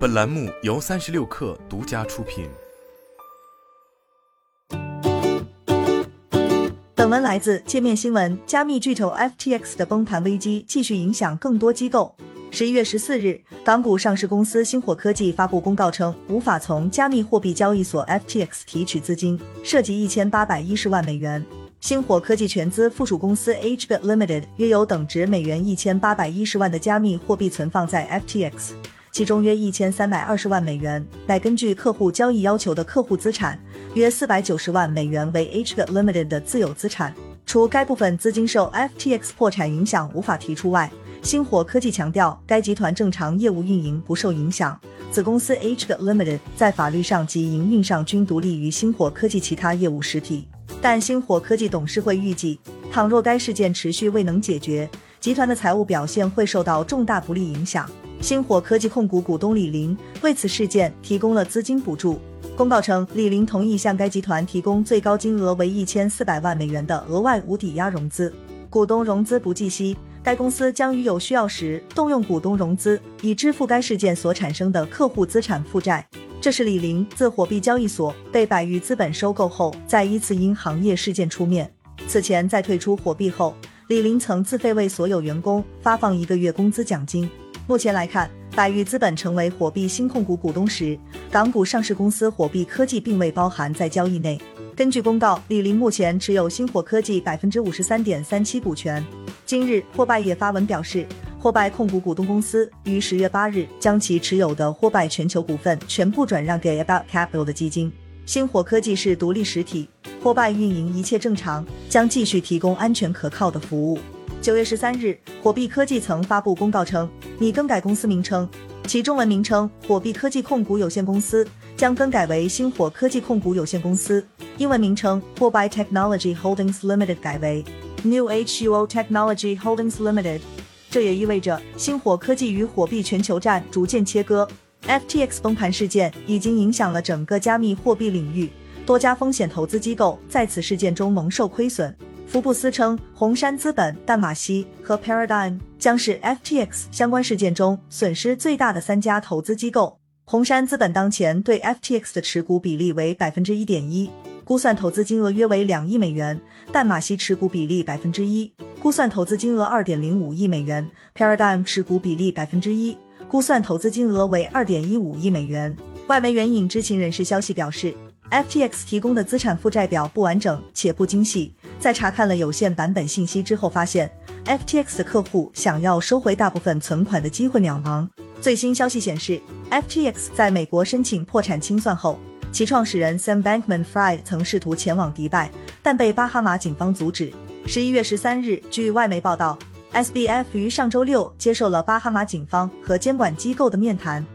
本栏目由三十六氪独家出品。本文来自界面新闻。加密巨头 FTX 的崩盘危机继续影响更多机构。十一月十四日，港股上市公司星火科技发布公告称，无法从加密货币交易所 FTX 提取资金，涉及一千八百一十万美元。星火科技全资附属公司 HBit Limited 约有等值美元一千八百一十万的加密货币存放在 FTX，其中约一千三百二十万美元乃根据客户交易要求的客户资产，约四百九十万美元为 HBit Limited 的自有资产。除该部分资金受 FTX 破产影响无法提出外，星火科技强调该集团正常业务运营不受影响，子公司 HBit Limited 在法律上及营运上均独立于星火科技其他业务实体。但星火科技董事会预计，倘若该事件持续未能解决，集团的财务表现会受到重大不利影响。星火科技控股股东李林为此事件提供了资金补助。公告称，李林同意向该集团提供最高金额为一千四百万美元的额外无抵押融资，股东融资不计息。该公司将于有需要时动用股东融资，以支付该事件所产生的客户资产负债。这是李林自火币交易所被百裕资本收购后，再一次因行业事件出面。此前在退出火币后，李林曾自费为所有员工发放一个月工资奖金。目前来看，百裕资本成为火币新控股股东时，港股上市公司火币科技并未包含在交易内。根据公告，李林目前持有星火科技百分之五十三点三七股权。今日，霍拜也发文表示。霍拜控股股东公司于十月八日将其持有的霍拜全球股份全部转让给 About Capital 的基金。星火科技是独立实体，霍拜运营一切正常，将继续提供安全可靠的服务。九月十三日，火币科技曾发布公告称，拟更改公司名称，其中文名称火币科技控股有限公司将更改为星火科技控股有限公司，英文名称 Huobi Technology Holdings Limited 改为 New Huo Technology Holdings Limited。这也意味着星火科技与火币全球站逐渐切割。FTX 崩盘事件已经影响了整个加密货币领域，多家风险投资机构在此事件中蒙受亏损。福布斯称，红杉资本、淡马锡和 Paradigm 将是 FTX 相关事件中损失最大的三家投资机构。红杉资本当前对 FTX 的持股比例为百分之一点一。估算投资金额约为两亿美元，淡马锡持股比例百分之一，估算投资金额二点零五亿美元；Paradigm 持股比例百分之一，估算投资金额为二点一五亿美元。外媒援引知情人士消息表示，FTX 提供的资产负债表不完整且不精细，在查看了有限版本信息之后，发现 FTX 的客户想要收回大部分存款的机会渺茫。最新消息显示，FTX 在美国申请破产清算后。其创始人 Sam Bankman-Fried 曾试图前往迪拜，但被巴哈马警方阻止。十一月十三日，据外媒报道，SBF 于上周六接受了巴哈马警方和监管机构的面谈。